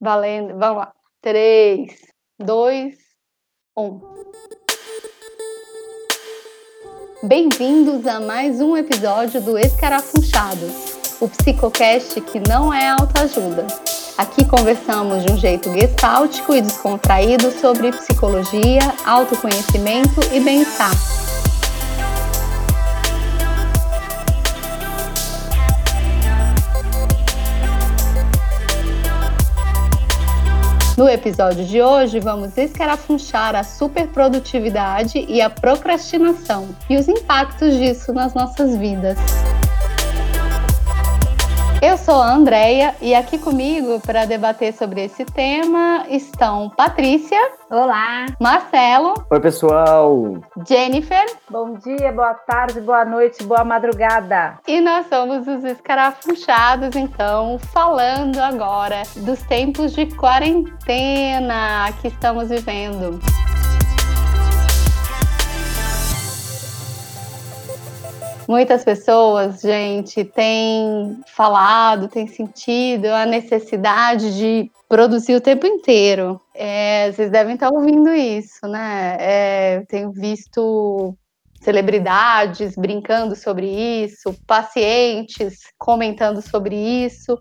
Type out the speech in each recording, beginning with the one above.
Valendo, vamos lá. 3, 2, 1. Bem-vindos a mais um episódio do Escarafunchados, o psicocast que não é autoajuda. Aqui conversamos de um jeito gestáltico e descontraído sobre psicologia, autoconhecimento e bem-estar. No episódio de hoje, vamos escarafunchar a superprodutividade e a procrastinação e os impactos disso nas nossas vidas. Eu sou a Andrea e aqui comigo para debater sobre esse tema estão Patrícia. Olá. Marcelo. Oi, pessoal. Jennifer. Bom dia, boa tarde, boa noite, boa madrugada. E nós somos os escarafunchados, então, falando agora dos tempos de quarentena que estamos vivendo. Muitas pessoas, gente, têm falado, têm sentido a necessidade de produzir o tempo inteiro. É, vocês devem estar ouvindo isso, né? É, tenho visto celebridades brincando sobre isso, pacientes comentando sobre isso.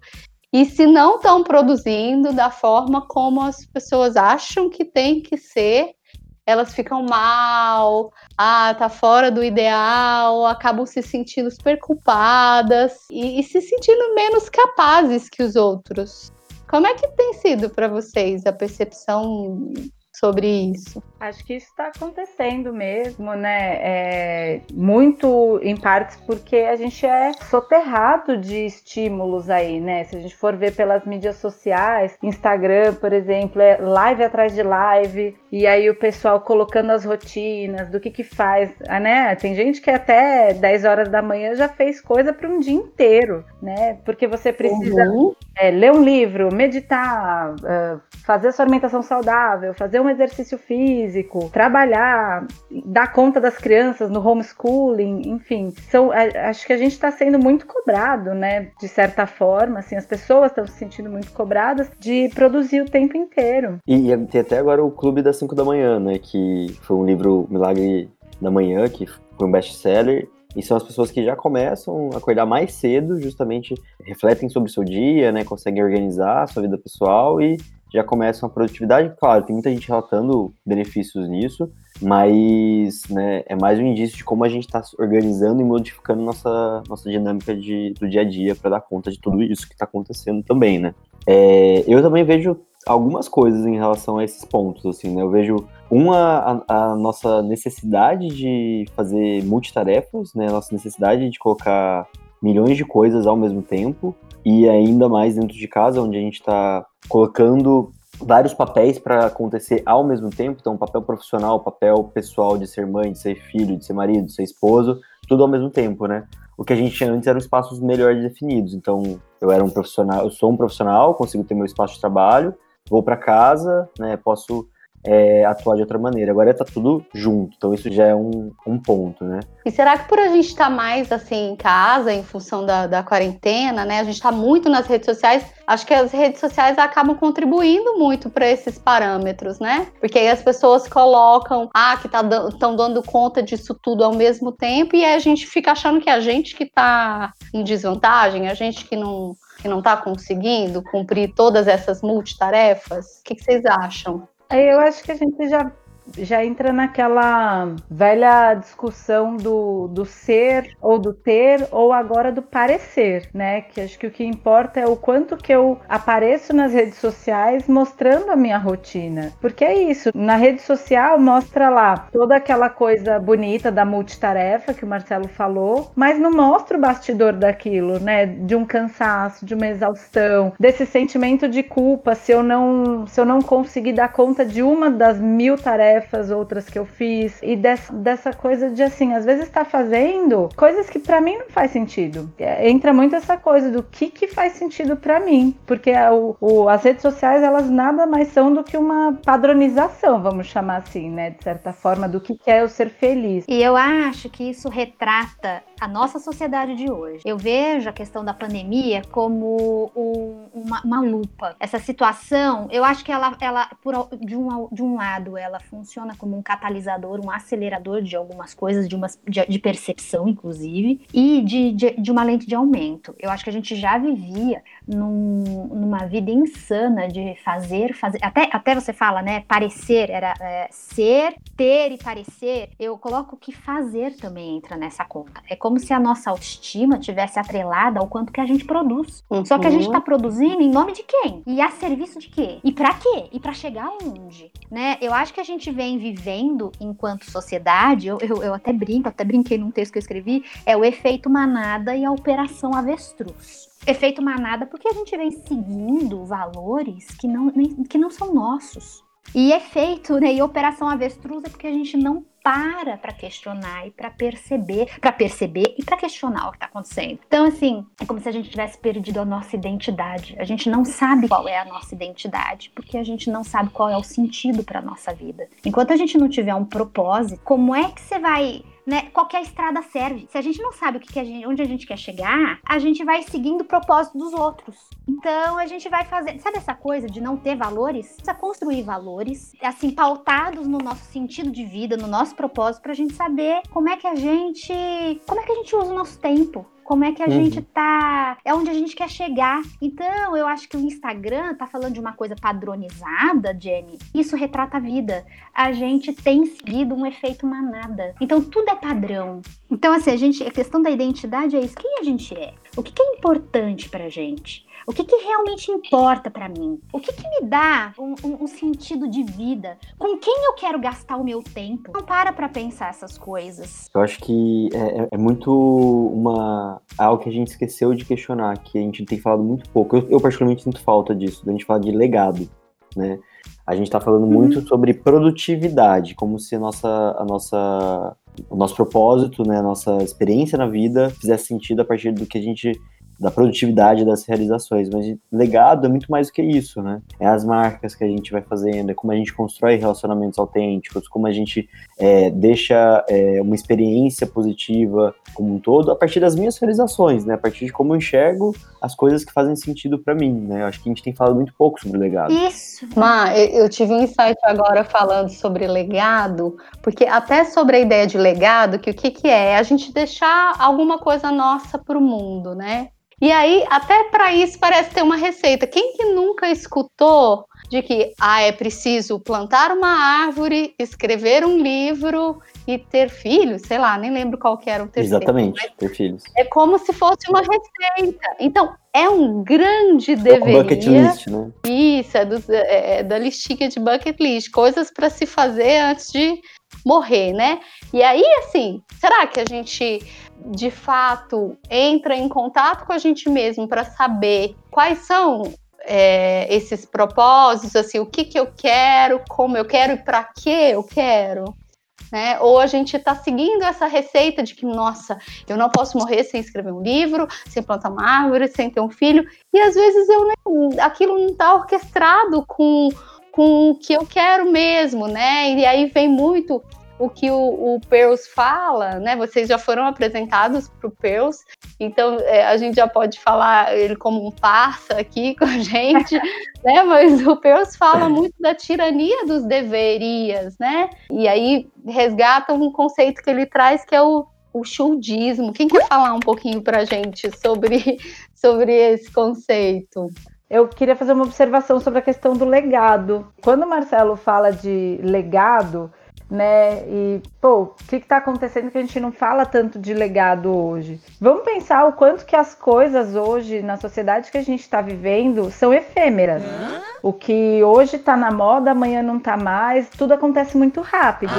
E se não estão produzindo da forma como as pessoas acham que tem que ser, elas ficam mal, ah, tá fora do ideal, acabam se sentindo super culpadas e, e se sentindo menos capazes que os outros. Como é que tem sido para vocês a percepção sobre isso? Acho que isso está acontecendo mesmo, né? É, muito em partes porque a gente é soterrado de estímulos aí, né? Se a gente for ver pelas mídias sociais, Instagram, por exemplo, é live atrás de live, e aí o pessoal colocando as rotinas do que que faz, ah, né? Tem gente que até 10 horas da manhã já fez coisa para um dia inteiro, né? Porque você precisa uhum. é, ler um livro, meditar, uh, fazer sua alimentação saudável, fazer exercício físico, trabalhar, dar conta das crianças no homeschooling, enfim. São, acho que a gente está sendo muito cobrado, né? De certa forma, assim, as pessoas estão se sentindo muito cobradas de produzir o tempo inteiro. E, e tem até agora o Clube das 5 da Manhã, né? Que foi um livro Milagre da Manhã, que foi um best-seller, e são as pessoas que já começam a acordar mais cedo, justamente refletem sobre o seu dia, né, conseguem organizar a sua vida pessoal e já começam a produtividade. Claro, tem muita gente relatando benefícios nisso, mas né, é mais um indício de como a gente está organizando e modificando nossa, nossa dinâmica de, do dia a dia para dar conta de tudo isso que está acontecendo também, né? É, eu também vejo algumas coisas em relação a esses pontos, assim, né? Eu vejo uma a, a, nossa necessidade de fazer multitarefas, né? A nossa necessidade de colocar milhões de coisas ao mesmo tempo e ainda mais dentro de casa, onde a gente está colocando vários papéis para acontecer ao mesmo tempo, então papel profissional, papel pessoal de ser mãe, de ser filho, de ser marido, de ser esposo, tudo ao mesmo tempo, né? O que a gente tinha antes eram espaços melhor definidos. Então, eu era um profissional, eu sou um profissional, consigo ter meu espaço de trabalho, vou para casa, né, posso é, atuar de outra maneira. Agora está tudo junto, então isso já é um, um ponto, né? E será que por a gente estar tá mais assim em casa, em função da, da quarentena, né? A gente está muito nas redes sociais. Acho que as redes sociais acabam contribuindo muito para esses parâmetros, né? Porque aí as pessoas colocam, ah, que estão dando conta disso tudo ao mesmo tempo, e aí a gente fica achando que a gente que está em desvantagem, a gente que não que não está conseguindo cumprir todas essas multitarefas? O que, que vocês acham? Eu acho que a gente já já entra naquela velha discussão do, do ser ou do ter ou agora do parecer, né? Que acho que o que importa é o quanto que eu apareço nas redes sociais mostrando a minha rotina. Porque é isso, na rede social mostra lá toda aquela coisa bonita da multitarefa que o Marcelo falou, mas não mostra o bastidor daquilo, né? De um cansaço, de uma exaustão, desse sentimento de culpa se eu não se eu não conseguir dar conta de uma das mil tarefas tarefas, outras que eu fiz. E dessa, dessa coisa de assim, às vezes tá fazendo coisas que para mim não faz sentido. É, entra muito essa coisa do que que faz sentido para mim. Porque o, o, as redes sociais, elas nada mais são do que uma padronização, vamos chamar assim, né? De certa forma, do que é eu ser feliz. E eu acho que isso retrata a nossa sociedade de hoje. Eu vejo a questão da pandemia como um, uma, uma, lupa. Essa situação, eu acho que ela, ela por, de, um, de um lado, ela funciona como um catalisador, um acelerador de algumas coisas, de, uma, de, de percepção, inclusive, e de, de, de, uma lente de aumento. Eu acho que a gente já vivia num, numa vida insana de fazer, fazer. Até, até você fala, né? Parecer, era é, ser, ter e parecer. Eu coloco que fazer também entra nessa conta. É como se a nossa autoestima tivesse atrelada ao quanto que a gente produz. Uhum. Só que a gente está produzindo em nome de quem? E a serviço de quê? E para quê? E para chegar aonde? Né? Eu acho que a gente vem vivendo enquanto sociedade, eu, eu, eu até brinco, até brinquei num texto que eu escrevi, é o efeito manada e a operação avestruz efeito manada porque a gente vem seguindo valores que não, nem, que não são nossos. E efeito, né, e operação avestruz é porque a gente não para para questionar e para perceber, para perceber e para questionar o que está acontecendo. Então, assim, é como se a gente tivesse perdido a nossa identidade. A gente não sabe qual é a nossa identidade, porque a gente não sabe qual é o sentido para nossa vida. Enquanto a gente não tiver um propósito, como é que você vai né, qualquer estrada serve. Se a gente não sabe o que, que a gente, onde a gente quer chegar, a gente vai seguindo o propósito dos outros. Então a gente vai fazer, sabe essa coisa de não ter valores? Precisa construir valores, assim, pautados no nosso sentido de vida, no nosso propósito, pra gente saber como é que a gente, como é que a gente usa o nosso tempo como é que a uhum. gente tá, é onde a gente quer chegar. Então, eu acho que o Instagram tá falando de uma coisa padronizada, Jenny. Isso retrata a vida. A gente tem seguido um efeito manada. Então, tudo é padrão. Então, assim, a gente, a questão da identidade é isso. Quem a gente é? O que, que é importante pra gente? O que, que realmente importa para mim? O que, que me dá um, um, um, sentido de vida? Com quem eu quero gastar o meu tempo? Não para para pensar essas coisas. Eu acho que é, é, é, muito uma algo que a gente esqueceu de questionar, que a gente tem falado muito pouco. Eu, eu particularmente sinto falta disso, da gente falar de legado, né? A gente está falando uhum. muito sobre produtividade, como se a nossa, a nossa, o nosso propósito, né, a nossa experiência na vida fizesse sentido a partir do que a gente da produtividade das realizações, mas legado é muito mais do que isso, né? É as marcas que a gente vai fazendo, é como a gente constrói relacionamentos autênticos, como a gente é, deixa é, uma experiência positiva como um todo, a partir das minhas realizações, né? A partir de como eu enxergo as coisas que fazem sentido para mim, né? Eu acho que a gente tem falado muito pouco sobre legado. Isso. Ma, eu tive um insight agora falando sobre legado, porque até sobre a ideia de legado, que o que, que é? É a gente deixar alguma coisa nossa para o mundo, né? E aí, até para isso parece ter uma receita. Quem que nunca escutou de que ah, é preciso plantar uma árvore, escrever um livro e ter filhos? Sei lá, nem lembro qual que era o terceiro. Exatamente, ter filhos. É como se fosse uma receita. Então, é um grande é deveria. bucket list, né? Isso, é, do, é, é da listinha de bucket list. Coisas para se fazer antes de morrer, né? E aí, assim, será que a gente de fato entra em contato com a gente mesmo para saber quais são é, esses propósitos, assim, o que, que eu quero, como eu quero e para que eu quero. Né? Ou a gente está seguindo essa receita de que, nossa, eu não posso morrer sem escrever um livro, sem plantar uma árvore, sem ter um filho, e às vezes eu nem, aquilo não está orquestrado com, com o que eu quero mesmo, né? E aí vem muito o que o, o fala, né? Vocês já foram apresentados para o Pearls, então é, a gente já pode falar ele como um parça aqui com a gente, né? Mas o Pearls fala muito da tirania dos deverias, né? E aí resgata um conceito que ele traz que é o o chudismo. Quem quer falar um pouquinho para a gente sobre, sobre esse conceito? Eu queria fazer uma observação sobre a questão do legado. Quando o Marcelo fala de legado, né? E, pô, o que está acontecendo que a gente não fala tanto de legado hoje? Vamos pensar o quanto que as coisas hoje, na sociedade que a gente está vivendo, são efêmeras. O que hoje está na moda, amanhã não está mais, tudo acontece muito rápido.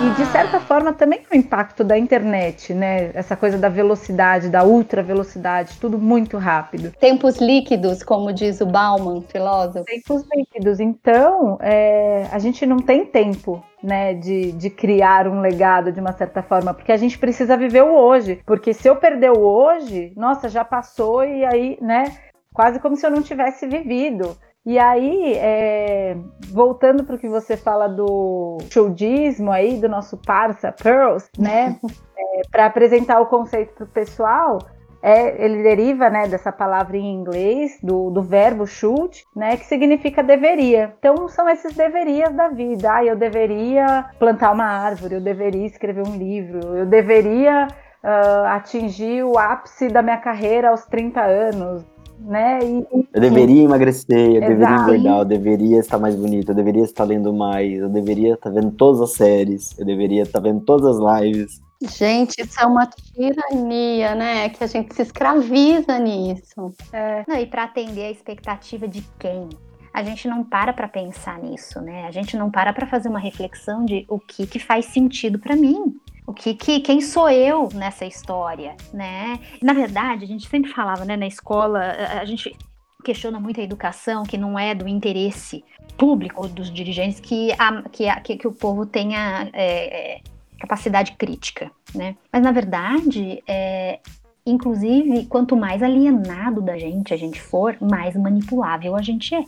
E, e, de certa forma também o impacto da internet, né? Essa coisa da velocidade, da ultra velocidade, tudo muito rápido. Tempos líquidos, como diz o Bauman, filósofo. Tempos líquidos. Então, é, a gente não tem tempo né, de, de criar um legado de uma certa forma, porque a gente precisa viver o hoje. Porque se eu perder o hoje, nossa, já passou e aí, né, quase como se eu não tivesse vivido. E aí, é, voltando para o que você fala do showdismo aí, do nosso parça Pearls, né, é, para apresentar o conceito para o pessoal, é, ele deriva né, dessa palavra em inglês, do, do verbo should, né, que significa deveria. Então são esses deverias da vida. Ah, eu deveria plantar uma árvore, eu deveria escrever um livro, eu deveria uh, atingir o ápice da minha carreira aos 30 anos. Né? E, eu deveria emagrecer, eu Exato. deveria engordar, eu deveria estar mais bonito, eu deveria estar lendo mais, eu deveria estar vendo todas as séries, eu deveria estar vendo todas as lives. Gente, isso é uma tirania, né? Que a gente se escraviza nisso. É. Não, e para atender a expectativa de quem? A gente não para para pensar nisso, né? A gente não para para fazer uma reflexão de o que que faz sentido para mim. O que, que quem sou eu nessa história, né? Na verdade, a gente sempre falava, né, na escola, a gente questiona muito a educação, que não é do interesse público dos dirigentes que, a, que, a, que, que o povo tenha é, é capacidade crítica, né? Mas na verdade, é, inclusive, quanto mais alienado da gente a gente for, mais manipulável a gente é,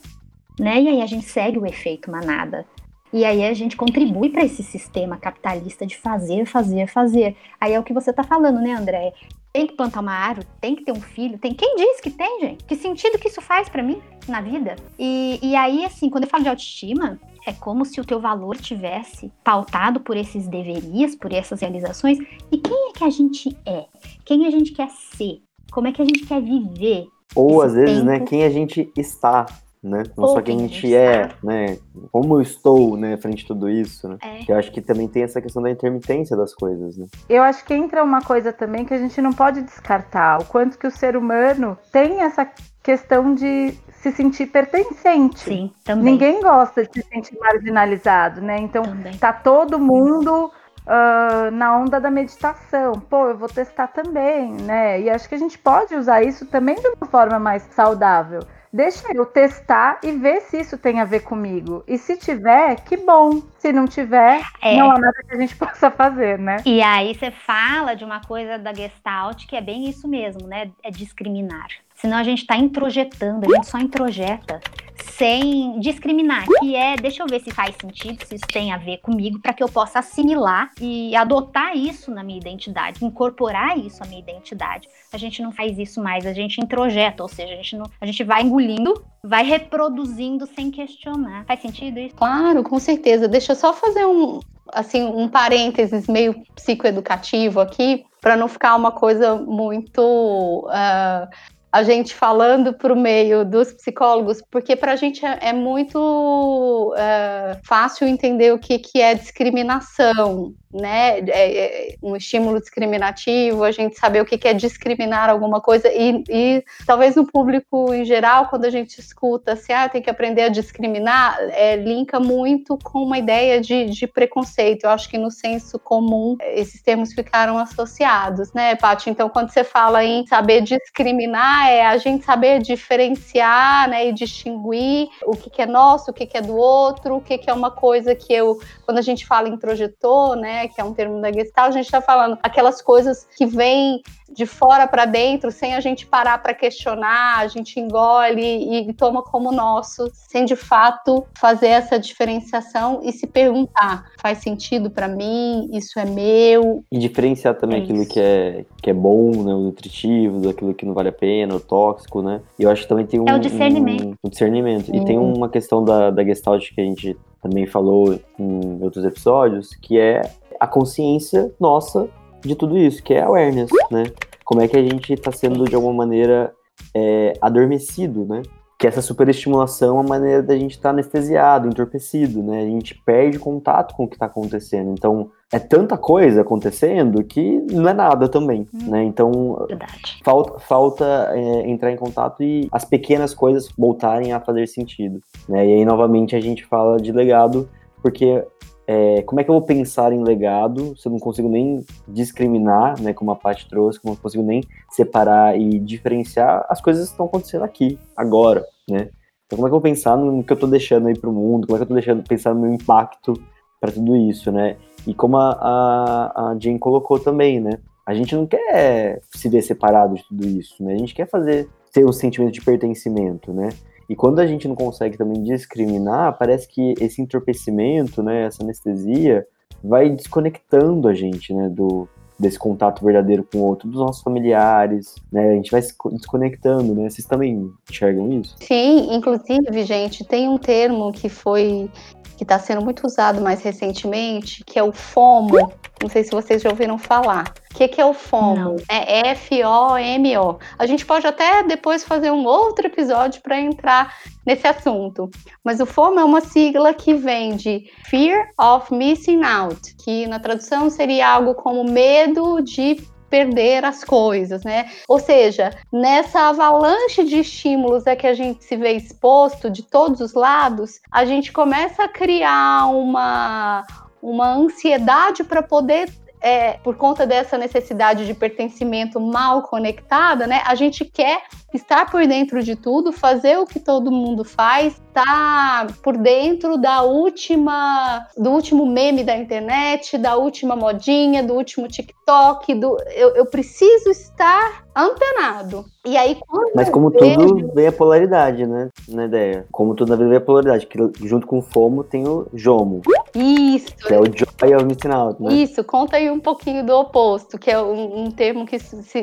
né? E aí a gente segue o efeito manada. E aí a gente contribui para esse sistema capitalista de fazer, fazer, fazer. Aí é o que você está falando, né, André? Tem que plantar uma árvore, tem que ter um filho, tem. Quem diz que tem, gente? Que sentido que isso faz para mim na vida? E, e aí, assim, quando eu falo de autoestima, é como se o teu valor tivesse pautado por esses deverias, por essas realizações. E quem é que a gente é? Quem a gente quer ser? Como é que a gente quer viver? Ou às vezes, tempo? né, quem a gente está, né? Não Ou só quem a gente é, né? Como eu estou, né, frente a tudo isso, né? É. Eu acho que também tem essa questão da intermitência das coisas, né? Eu acho que entra uma coisa também que a gente não pode descartar, o quanto que o ser humano tem essa questão de se sentir pertencente. Sim, também. Ninguém gosta de se sentir marginalizado, né? Então também. tá todo mundo uh, na onda da meditação. Pô, eu vou testar também, né? E acho que a gente pode usar isso também de uma forma mais saudável. Deixa eu testar e ver se isso tem a ver comigo. E se tiver, que bom. Se não tiver, é. não há nada que a gente possa fazer, né? E aí você fala de uma coisa da Gestalt que é bem isso mesmo, né? É discriminar. Senão a gente está introjetando, a gente só introjeta sem discriminar, que é, deixa eu ver se faz sentido, se isso tem a ver comigo, para que eu possa assimilar e adotar isso na minha identidade, incorporar isso à minha identidade. A gente não faz isso mais, a gente introjeta, ou seja, a gente, não, a gente vai engolindo, vai reproduzindo sem questionar. Faz sentido isso? Claro, com certeza. Deixa eu só fazer um, assim, um parênteses meio psicoeducativo aqui, para não ficar uma coisa muito. Uh, a gente falando para o meio dos psicólogos, porque para a gente é, é muito é, fácil entender o que, que é discriminação, né? É, é um estímulo discriminativo, a gente saber o que, que é discriminar alguma coisa, e, e, talvez no público em geral, quando a gente escuta assim, ah, tem que aprender a discriminar, é, linka muito com uma ideia de, de preconceito. Eu acho que no senso comum esses termos ficaram associados, né, Paty? Então, quando você fala em saber discriminar, é a gente saber diferenciar né, e distinguir o que, que é nosso, o que, que é do outro, o que, que é uma coisa que eu, quando a gente fala em projetor, né, que é um termo da Gestalt, a gente está falando aquelas coisas que vêm de fora para dentro, sem a gente parar para questionar, a gente engole e toma como nosso, sem de fato fazer essa diferenciação e se perguntar: faz sentido para mim? Isso é meu? E diferenciar também é aquilo que é, que é bom, né, o nutritivo, daquilo que não vale a pena, tóxico, né? E eu acho que também tem um. É o discernimento. Um, um discernimento. E tem uhum. uma questão da, da Gestalt que a gente também falou em outros episódios, que é a consciência nossa de tudo isso, que é awareness, né? Como é que a gente está sendo, de alguma maneira, é, adormecido, né? Que essa superestimulação é a maneira da gente estar tá anestesiado, entorpecido, né? A gente perde contato com o que está acontecendo. Então, é tanta coisa acontecendo que não é nada também, hum. né? Então Verdade. falta, falta é, entrar em contato e as pequenas coisas voltarem a fazer sentido, né? E aí novamente a gente fala de legado porque é, como é que eu vou pensar em legado se eu não consigo nem discriminar, né, como a Paty trouxe, como eu não consigo nem separar e diferenciar as coisas que estão acontecendo aqui, agora, né? Então como é que eu vou pensar no que eu estou deixando aí para o mundo, como é que eu estou deixando pensar no meu impacto para tudo isso, né? E como a, a, a Jane colocou também, né? A gente não quer se ver separado de tudo isso, né? A gente quer fazer ter um sentimento de pertencimento, né? E quando a gente não consegue também discriminar, parece que esse entorpecimento, né, essa anestesia, vai desconectando a gente, né, do, desse contato verdadeiro com o outro, dos nossos familiares, né? A gente vai se desconectando, né? Vocês também enxergam isso? Sim, inclusive, gente, tem um termo que foi que está sendo muito usado mais recentemente, que é o FOMO. Não sei se vocês já ouviram falar. O que, que é o FOMO? É F-O-M-O. A gente pode até depois fazer um outro episódio para entrar nesse assunto. Mas o FOMO é uma sigla que vem de Fear of Missing Out, que na tradução seria algo como medo de perder as coisas, né? Ou seja, nessa avalanche de estímulos a que a gente se vê exposto de todos os lados, a gente começa a criar uma uma ansiedade para poder é, por conta dessa necessidade de pertencimento mal conectada, né? A gente quer estar por dentro de tudo, fazer o que todo mundo faz, tá por dentro da última, do último meme da internet, da última modinha, do último TikTok, do eu, eu preciso estar antenado. E aí quando Mas como vejo... tudo vem a polaridade, né? Na ideia. Como tudo na vida vem a polaridade, que junto com o FOMO tem o JOMO. Isso. Que é o Joy of Missing Out, né? Isso, conta aí um pouquinho do oposto, que é um, um termo que,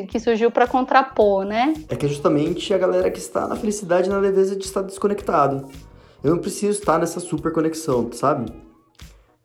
que surgiu para contrapor, né? É que é justamente a galera que está na felicidade e na leveza de estar desconectado. Eu não preciso estar nessa super conexão, sabe?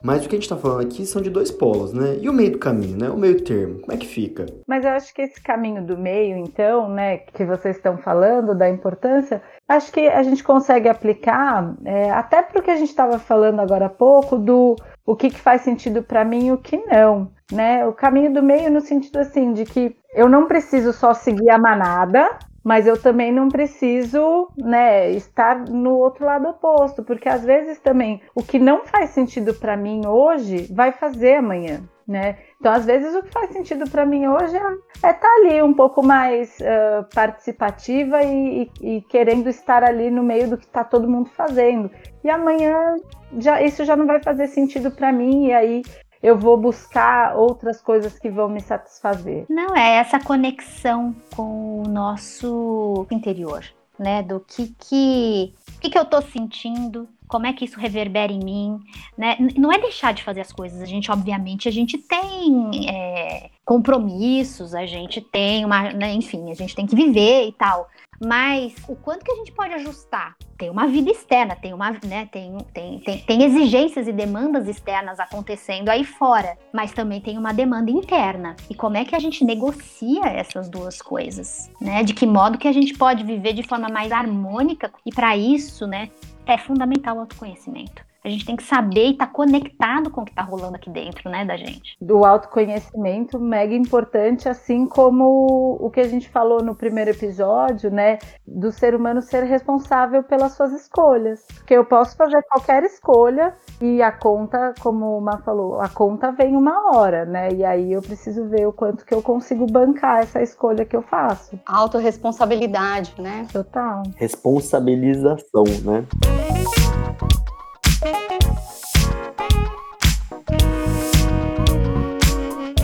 Mas o que a gente está falando aqui são de dois polos, né? E o meio do caminho, né? O meio termo, como é que fica? Mas eu acho que esse caminho do meio, então, né, que vocês estão falando, da importância, acho que a gente consegue aplicar é, até para o que a gente estava falando agora há pouco, do o que, que faz sentido para mim e o que não, né? O caminho do meio no sentido assim, de que eu não preciso só seguir a manada, mas eu também não preciso, né, estar no outro lado oposto, porque às vezes também o que não faz sentido para mim hoje vai fazer amanhã, né? Então, às vezes o que faz sentido para mim hoje é estar tá ali um pouco mais uh, participativa e, e, e, querendo estar ali no meio do que está todo mundo fazendo. E amanhã já isso já não vai fazer sentido para mim e aí eu vou buscar outras coisas que vão me satisfazer. Não, é essa conexão com o nosso interior, né? Do que que, que, que eu tô sentindo, como é que isso reverbera em mim, né? Não é deixar de fazer as coisas. A gente, obviamente, a gente tem é, compromissos, a gente tem uma, né, enfim, a gente tem que viver e tal. Mas o quanto que a gente pode ajustar? Tem uma vida externa, tem uma, né, tem, tem, tem, tem exigências e demandas externas acontecendo aí fora, mas também tem uma demanda interna. E como é que a gente negocia essas duas coisas, né? De que modo que a gente pode viver de forma mais harmônica? E para isso, né, é fundamental o autoconhecimento. A gente tem que saber e estar tá conectado com o que está rolando aqui dentro, né, da gente. Do autoconhecimento, mega importante, assim como o que a gente falou no primeiro episódio, né, do ser humano ser responsável pelas suas escolhas. Porque eu posso fazer qualquer escolha e a conta, como o Má falou, a conta vem uma hora, né? E aí eu preciso ver o quanto que eu consigo bancar essa escolha que eu faço. Autoresponsabilidade, né? Total. Responsabilização, né?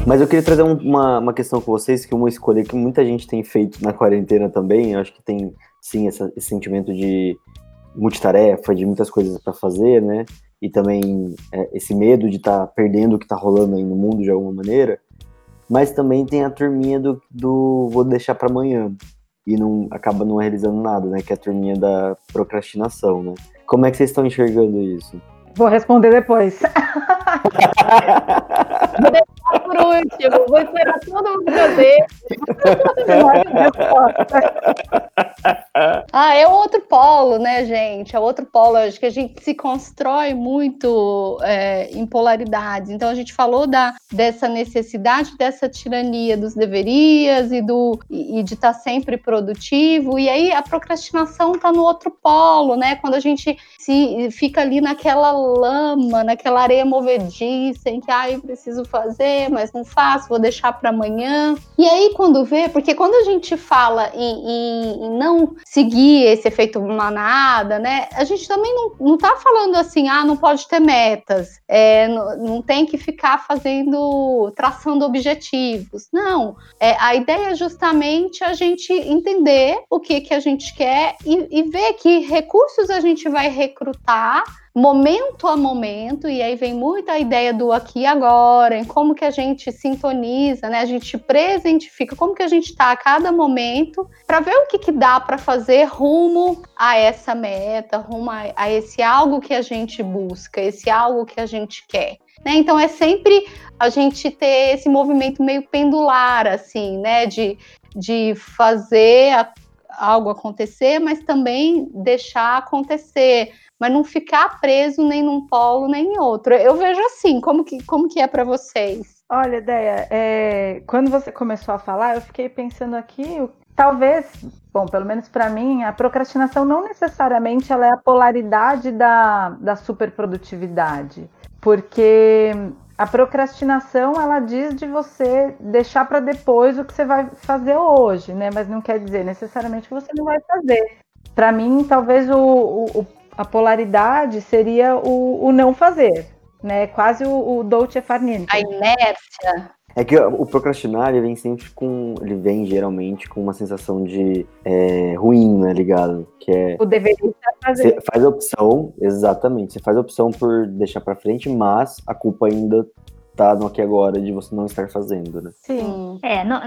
Mas eu queria trazer uma, uma questão com vocês, que uma escolha que muita gente tem feito na quarentena também, eu acho que tem, sim, essa, esse sentimento de multitarefa, de muitas coisas para fazer, né? E também é, esse medo de estar tá perdendo o que está rolando aí no mundo de alguma maneira. Mas também tem a turminha do, do vou deixar para amanhã e não acaba não realizando nada, né? Que é a turminha da procrastinação, né? Como é que vocês estão enxergando isso? Vou responder depois. Vou deixar por último, vou esperar todo mundo fazer. ah, é outro polo, né, gente? É outro polo. Acho que a gente se constrói muito é, em polaridades. Então, a gente falou da, dessa necessidade, dessa tirania dos deverias e, do, e, e de estar tá sempre produtivo. E aí, a procrastinação está no outro polo, né? Quando a gente se fica ali naquela lama, naquela areia movediça, em que, ah, eu preciso fazer, mas não faço, vou deixar para amanhã. E aí, quando vê, porque quando a gente fala em, em, em não seguir esse efeito manada, né, a gente também não, não tá falando assim, ah, não pode ter metas, é, não, não tem que ficar fazendo, traçando objetivos. Não, é, a ideia é justamente a gente entender o que, que a gente quer e, e ver que recursos a gente vai recrutar momento a momento, e aí vem muito a ideia do aqui e agora, em como que a gente sintoniza, né? A gente presentifica como que a gente está a cada momento para ver o que, que dá para fazer rumo a essa meta, rumo a, a esse algo que a gente busca, esse algo que a gente quer. Né? Então é sempre a gente ter esse movimento meio pendular, assim, né? De, de fazer a, algo acontecer, mas também deixar acontecer mas não ficar preso nem num polo nem em outro. Eu vejo assim, como que, como que é para vocês? Olha, Ideia, é, quando você começou a falar, eu fiquei pensando aqui, talvez, bom, pelo menos para mim, a procrastinação não necessariamente ela é a polaridade da, da superprodutividade, porque a procrastinação ela diz de você deixar para depois o que você vai fazer hoje, né? Mas não quer dizer necessariamente que você não vai fazer. Para mim, talvez o, o, a polaridade seria o, o não fazer, né? Quase o, o dolce far niente. A inércia. É que o procrastinar, ele vem sempre com. Ele vem geralmente com uma sensação de é, ruim, né, ligado? Que é. O deveria fazer. Você faz a opção, exatamente. Você faz a opção por deixar para frente, mas a culpa ainda no aqui agora de você não estar fazendo, né? Sim. É, no,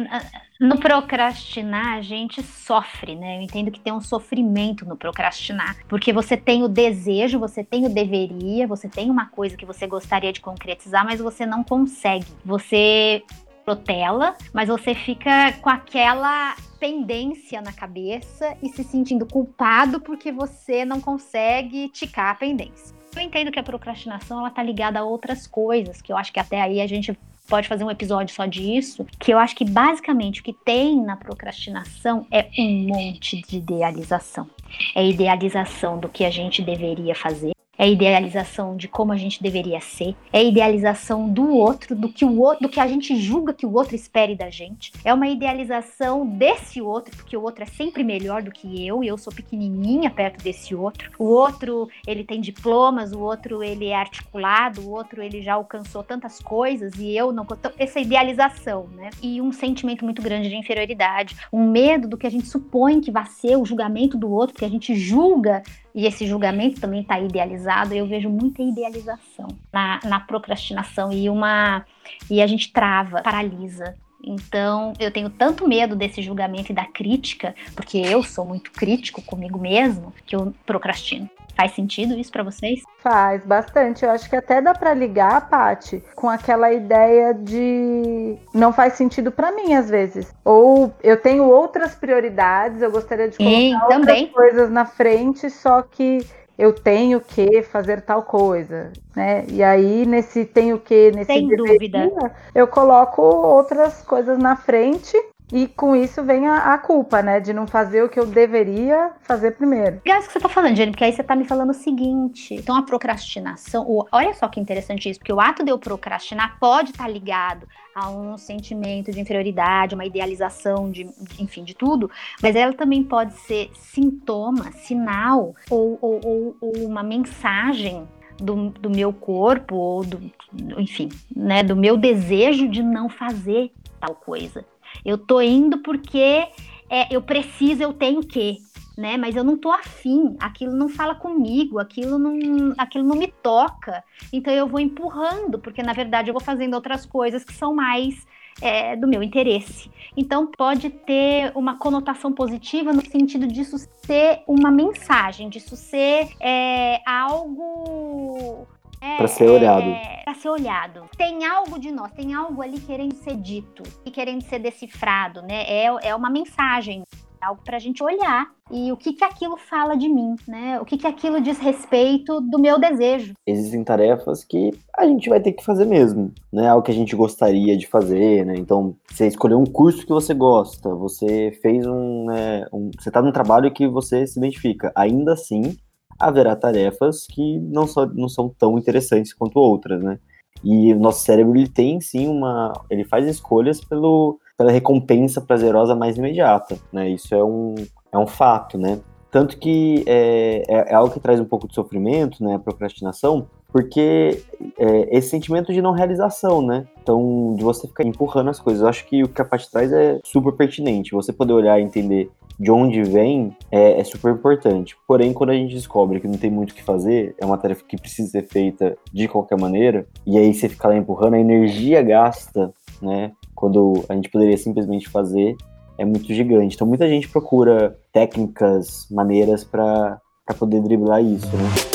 no, procrastinar a gente sofre, né? Eu entendo que tem um sofrimento no procrastinar, porque você tem o desejo, você tem o deveria, você tem uma coisa que você gostaria de concretizar, mas você não consegue. Você protela, mas você fica com aquela pendência na cabeça e se sentindo culpado porque você não consegue ticar a pendência. Eu entendo que a procrastinação ela tá ligada a outras coisas, que eu acho que até aí a gente pode fazer um episódio só disso, que eu acho que basicamente o que tem na procrastinação é um monte de idealização. É idealização do que a gente deveria fazer, é idealização de como a gente deveria ser, é idealização do outro, do que o outro, do que a gente julga que o outro espere da gente. É uma idealização desse outro, porque o outro é sempre melhor do que eu e eu sou pequenininha perto desse outro. O outro, ele tem diplomas, o outro ele é articulado, o outro ele já alcançou tantas coisas e eu não. Então, essa idealização, né? E um sentimento muito grande de inferioridade, um medo do que a gente supõe que vai ser o julgamento do outro, porque a gente julga e esse julgamento também está idealizado, eu vejo muita idealização na, na procrastinação e uma e a gente trava, paralisa. Então, eu tenho tanto medo desse julgamento e da crítica, porque eu sou muito crítico comigo mesmo, que eu procrastino. Faz sentido isso para vocês? Faz bastante. Eu acho que até dá para ligar, Pati, com aquela ideia de não faz sentido para mim às vezes. Ou eu tenho outras prioridades, eu gostaria de colocar Sim, outras também. coisas na frente, só que eu tenho que fazer tal coisa, né? E aí nesse tenho que nesse Sem deveria, dúvida. eu coloco outras coisas na frente e com isso vem a, a, culpa, né? De não fazer o que eu deveria fazer primeiro. Isso que você tá falando, Jenny, porque aí você tá me falando o seguinte. Então, a procrastinação, o, olha só que interessante isso, porque o ato de eu procrastinar pode estar tá ligado a um sentimento de inferioridade, uma idealização de, enfim, de tudo, mas ela também pode ser sintoma, sinal ou, ou, ou, ou uma mensagem do, do, meu corpo ou do, enfim, né, do meu desejo de não fazer tal coisa. Eu tô indo porque é, eu preciso, eu tenho que, né? Mas eu não tô afim, aquilo não fala comigo, aquilo não, aquilo não me toca. Então eu vou empurrando, porque na verdade eu vou fazendo outras coisas que são mais é, do meu interesse. Então pode ter uma conotação positiva no sentido disso ser uma mensagem, disso ser é, algo É, Pra ser olhado. É, pra ser olhado. Tem algo de nós, tem algo ali querendo ser dito e querendo ser decifrado, né? É, é uma mensagem, algo pra gente olhar. E o que que aquilo fala de mim, né? O que que aquilo diz respeito do meu desejo. Existem tarefas que a gente vai ter que fazer mesmo, né? Algo que a gente gostaria de fazer, né? Então, você escolheu um curso que você gosta, você fez um, né, um você tá num trabalho que você se identifica. Ainda assim, haverá tarefas que não, só, não são tão interessantes quanto outras, né? E o nosso cérebro ele tem sim uma, ele faz escolhas pelo, pela recompensa prazerosa mais imediata, né? Isso é um, é um fato, né? Tanto que é, é, é algo que traz um pouco de sofrimento, né? A procrastinação, porque é, esse sentimento de não realização, né? Então, de você ficar empurrando as coisas. Eu acho que o que a parte traz é super pertinente. Você poder olhar e entender de onde vem é, é, super importante. Porém, quando a gente descobre que não tem muito o que fazer, é uma tarefa que precisa ser feita de qualquer maneira, e aí você fica lá empurrando, a energia gasta, né? Quando a gente poderia simplesmente fazer, é muito gigante. Então, muita gente procura técnicas, maneiras para poder driblar isso, né?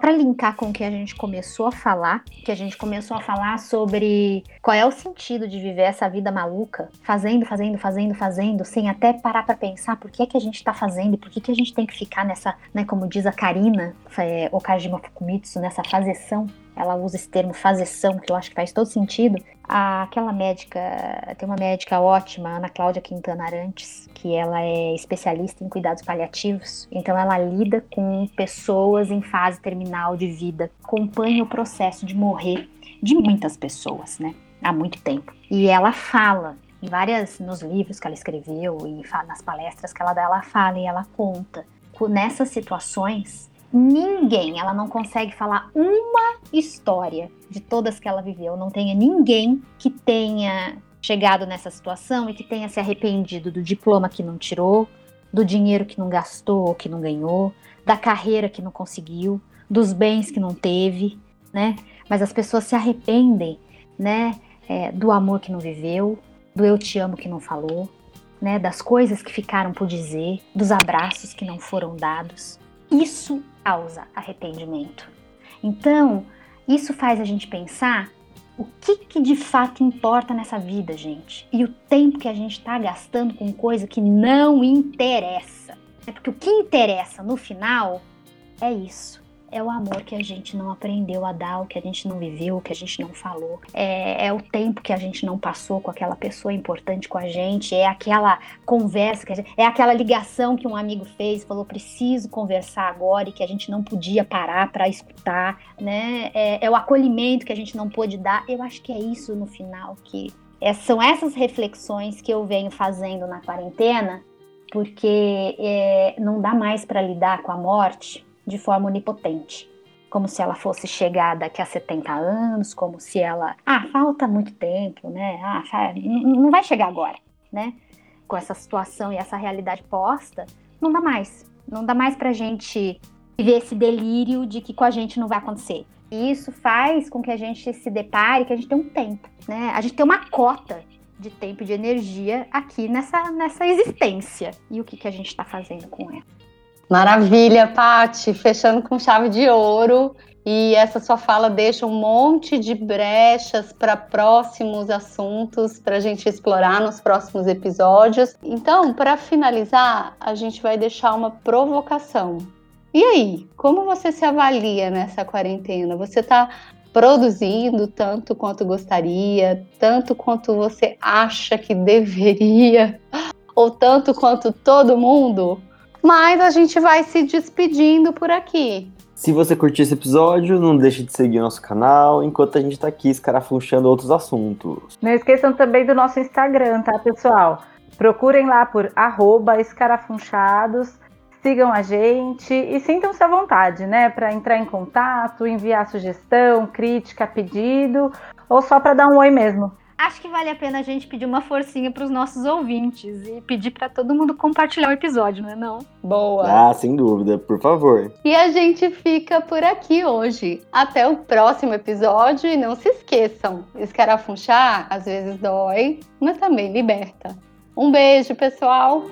Para linkar com o que a gente começou a falar, que a gente começou a falar sobre qual é o sentido de viver essa vida maluca, fazendo, fazendo, fazendo, fazendo, sem até parar para pensar por que é que a gente está fazendo e por que que a gente tem que ficar nessa, né, como diz a Karina é, Okajima Fukumitsu, nessa fazeção ela usa esse termo fazeção, que eu acho que faz todo sentido. Aquela médica, tem uma médica ótima, Ana Cláudia Quintana Arantes, que ela é especialista em cuidados paliativos, então ela lida com pessoas em fase terminal de vida, acompanha o processo de morrer de muitas pessoas, né? Há muito tempo. E ela fala em várias nos livros que ela escreveu e nas palestras que ela dá, ela fala e ela conta nessas situações ninguém, ela não consegue falar uma história de todas que ela viveu. Não tenha ninguém que tenha chegado nessa situação e que tenha se arrependido do diploma que não tirou, do dinheiro que não gastou ou que não ganhou, da carreira que não conseguiu, dos bens que não teve, né? Mas as pessoas se arrependem, né? É, do amor que não viveu, do eu te amo que não falou, né? Das coisas que ficaram por dizer, dos abraços que não foram dados. Isso causa arrependimento. Então, isso faz a gente pensar o que, que de fato importa nessa vida, gente. E o tempo que a gente está gastando com coisa que não interessa. É porque o que interessa no final é isso é o amor que a gente não aprendeu a dar, o que a gente não viveu, o que a gente não falou. É, é, o tempo que a gente não passou com aquela pessoa importante com a gente, é aquela conversa, que gente, é aquela ligação que um amigo fez, falou preciso conversar agora e que a gente não podia parar para escutar, né? É, é, o acolhimento que a gente não pôde dar. Eu acho que é isso no final que é, são essas reflexões que eu venho fazendo na quarentena, porque é, não dá mais para lidar com a morte de forma onipotente. Como se ela fosse chegar daqui a 70 anos, como se ela. Ah, falta muito tempo, né? Ah, não vai chegar agora, né? Com essa situação e essa realidade posta, não dá mais. Não dá mais pra gente viver esse delírio de que com a gente não vai acontecer. E isso faz com que a gente se depare que a gente tem um tempo, né? A gente tem uma cota de tempo e de energia aqui nessa, nessa existência. E o que, que a gente está fazendo com ela? Maravilha, Pati, fechando com chave de ouro. E essa sua fala deixa um monte de brechas para próximos assuntos para a gente explorar nos próximos episódios. Então, para finalizar, a gente vai deixar uma provocação. E aí, como você se avalia nessa quarentena? Você está produzindo tanto quanto gostaria, tanto quanto você acha que deveria, ou tanto quanto todo mundo? Mas a gente vai se despedindo por aqui. Se você curtiu esse episódio, não deixe de seguir nosso canal, enquanto a gente está aqui escarafunchando outros assuntos. Não esqueçam também do nosso Instagram, tá, pessoal? Procurem lá por escarafunchados, sigam a gente e sintam-se à vontade, né, para entrar em contato, enviar sugestão, crítica, pedido, ou só para dar um oi mesmo acho que vale a pena a gente pedir uma forcinha para os nossos ouvintes e pedir para todo mundo compartilhar o episódio, não é não? Boa. Ah, sem dúvida, por favor. E a gente fica por aqui hoje. Até o próximo episódio e não se esqueçam, escarafunchar às vezes dói, mas também liberta. Um beijo, pessoal.